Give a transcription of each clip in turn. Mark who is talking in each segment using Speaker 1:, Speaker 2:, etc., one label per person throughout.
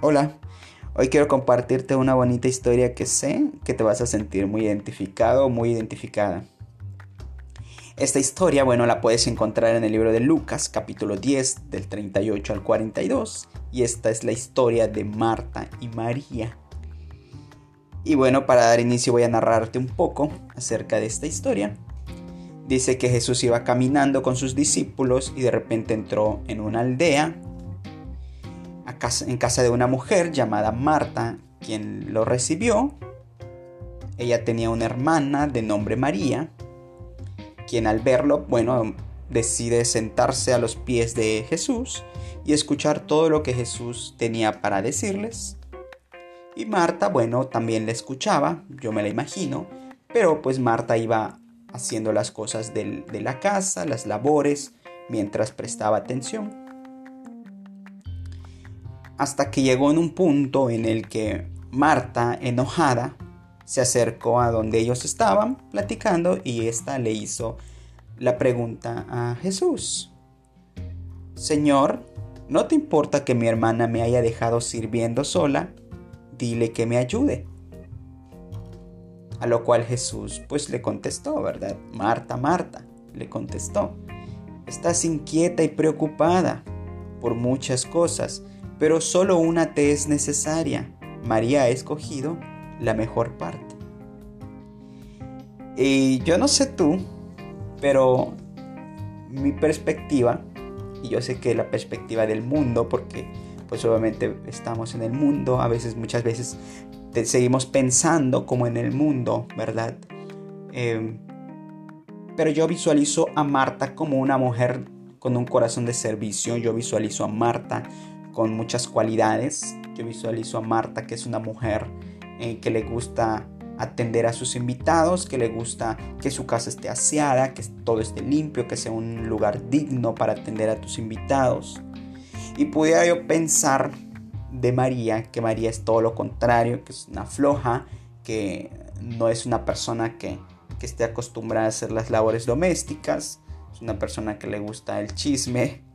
Speaker 1: Hola, hoy quiero compartirte una bonita historia que sé que te vas a sentir muy identificado, muy identificada. Esta historia, bueno, la puedes encontrar en el libro de Lucas, capítulo 10, del 38 al 42, y esta es la historia de Marta y María. Y bueno, para dar inicio voy a narrarte un poco acerca de esta historia. Dice que Jesús iba caminando con sus discípulos y de repente entró en una aldea en casa de una mujer llamada Marta, quien lo recibió. Ella tenía una hermana de nombre María, quien al verlo, bueno, decide sentarse a los pies de Jesús y escuchar todo lo que Jesús tenía para decirles. Y Marta, bueno, también le escuchaba, yo me la imagino, pero pues Marta iba haciendo las cosas de la casa, las labores, mientras prestaba atención hasta que llegó en un punto en el que Marta, enojada, se acercó a donde ellos estaban platicando y ésta le hizo la pregunta a Jesús. Señor, ¿no te importa que mi hermana me haya dejado sirviendo sola? Dile que me ayude. A lo cual Jesús pues le contestó, ¿verdad? Marta, Marta, le contestó. Estás inquieta y preocupada por muchas cosas pero solo una te es necesaria. María ha escogido la mejor parte. Y yo no sé tú, pero mi perspectiva, y yo sé que la perspectiva del mundo, porque pues obviamente estamos en el mundo, a veces, muchas veces seguimos pensando como en el mundo, ¿verdad? Em, pero yo visualizo a Marta como una mujer con un corazón de servicio, yo visualizo a Marta con muchas cualidades. Yo visualizo a Marta que es una mujer eh, que le gusta atender a sus invitados, que le gusta que su casa esté aseada, que todo esté limpio, que sea un lugar digno para atender a tus invitados. Y pudiera yo pensar de María, que María es todo lo contrario, que es una floja, que no es una persona que, que esté acostumbrada a hacer las labores domésticas, es una persona que le gusta el chisme,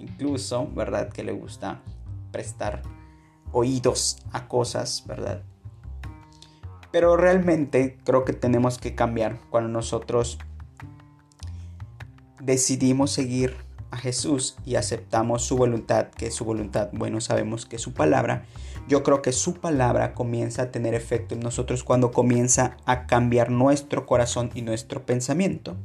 Speaker 1: incluso, ¿verdad? Que le gusta prestar oídos a cosas, ¿verdad? Pero realmente creo que tenemos que cambiar cuando nosotros decidimos seguir a Jesús y aceptamos su voluntad, que es su voluntad, bueno, sabemos que su palabra. Yo creo que su palabra comienza a tener efecto en nosotros cuando comienza a cambiar nuestro corazón y nuestro pensamiento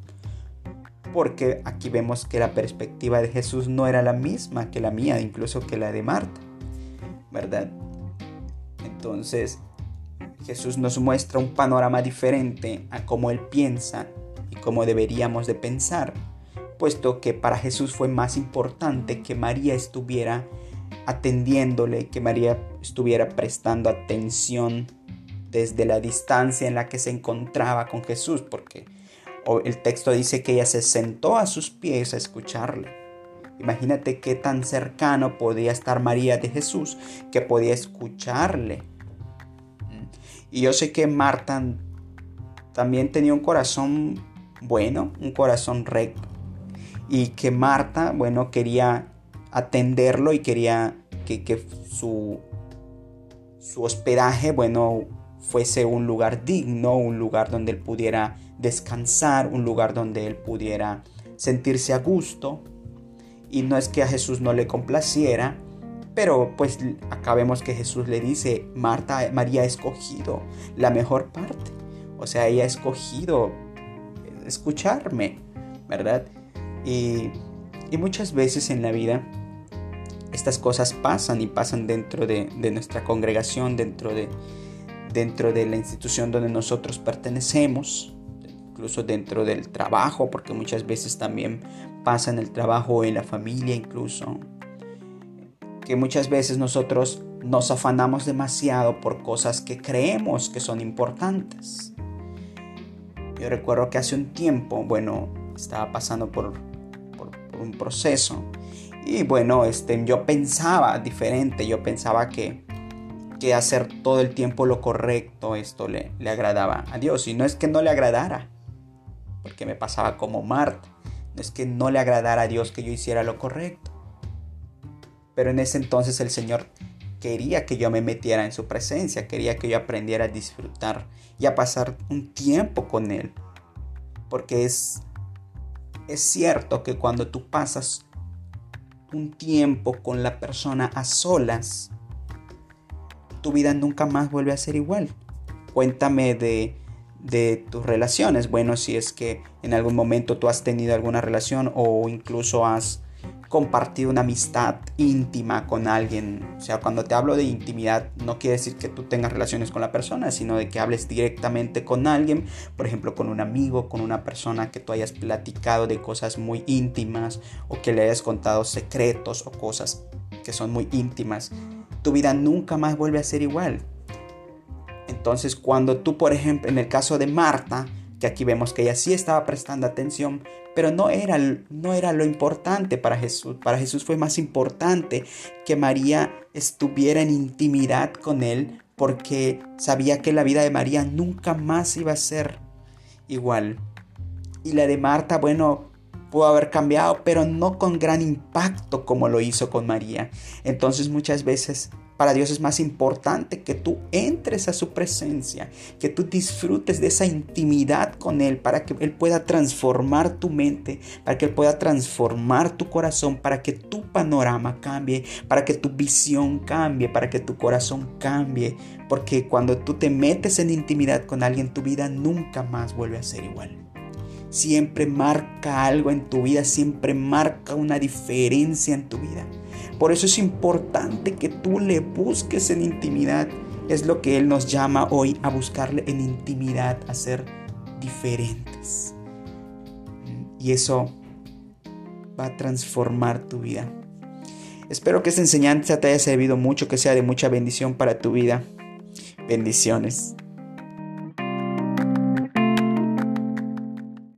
Speaker 1: porque aquí vemos que la perspectiva de Jesús no era la misma que la mía, incluso que la de Marta, ¿verdad? Entonces, Jesús nos muestra un panorama diferente a cómo Él piensa y cómo deberíamos de pensar, puesto que para Jesús fue más importante que María estuviera atendiéndole, que María estuviera prestando atención desde la distancia en la que se encontraba con Jesús, porque el texto dice que ella se sentó a sus pies a escucharle. Imagínate qué tan cercano podía estar María de Jesús que podía escucharle. Y yo sé que Marta también tenía un corazón bueno, un corazón recto. Y que Marta, bueno, quería atenderlo y quería que, su, su hospedaje, bueno, fuese un lugar digno, un lugar donde él pudiera descansar, un lugar donde él pudiera sentirse a gusto. Y no es que a Jesús no le complaciera, pero pues acá vemos que Jesús le dice, Marta, María ha escogido la mejor parte. O sea, ella ha escogido escucharme, ¿verdad? Y, y muchas veces en la vida estas cosas pasan y pasan dentro de, de nuestra congregación, dentro de, dentro de la institución donde nosotros pertenecemos, incluso dentro del trabajo, porque muchas veces también pasa en el trabajo o en la familia incluso, que muchas veces nosotros nos afanamos demasiado por cosas que creemos que son importantes. Yo recuerdo que hace un tiempo, bueno, estaba pasando por, por, un proceso y bueno, este, yo pensaba diferente, yo pensaba que, que hacer todo el tiempo lo correcto, esto le, le agradaba a Dios. Y no es que no le agradara, porque me pasaba como Marta. No es que no le agradara a Dios que yo hiciera lo correcto. Pero en ese entonces el Señor quería que yo me metiera en su presencia, quería que yo aprendiera a disfrutar y a pasar un tiempo con Él. Porque es, es cierto que cuando tú pasas un tiempo con la persona a solas, tu vida nunca más vuelve a ser igual. Cuéntame de, de tus relaciones. Bueno, si es que en algún momento tú has tenido alguna relación o incluso has compartir una amistad íntima con alguien. O sea, cuando te hablo de intimidad no quiere decir que tú tengas relaciones con la persona, sino de que hables directamente con alguien, por ejemplo, con un amigo, con una persona que tú hayas platicado de cosas muy íntimas o que le hayas contado secretos o cosas que son muy íntimas. Tu vida nunca más vuelve a ser igual. Entonces, cuando tú, por ejemplo, en el caso de Marta, que aquí vemos que ella sí estaba prestando atención, pero no era, no era lo importante para Jesús. Para Jesús fue más importante que María estuviera en intimidad con Él porque sabía que la vida de María nunca más iba a ser igual. Y la de Marta, bueno, pudo haber cambiado, pero no con gran impacto como lo hizo con María. Entonces muchas veces para Dios es más importante que tú entres a su presencia, que tú disfrutes de esa intimidad con Él, para que Él pueda transformar tu mente, para que Él pueda transformar tu corazón, para que tu panorama cambie, para que tu visión cambie, para que tu corazón cambie. Porque cuando tú te metes en intimidad con alguien, tu vida nunca más vuelve a ser igual siempre marca algo en tu vida, siempre marca una diferencia en tu vida. Por eso es importante que tú le busques en intimidad. Es lo que Él nos llama hoy a buscarle en intimidad, a ser diferentes. Y eso va a transformar tu vida. Espero que esta enseñanza te haya servido mucho, que sea de mucha bendición para tu vida. Bendiciones.